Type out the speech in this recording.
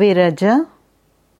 Viraj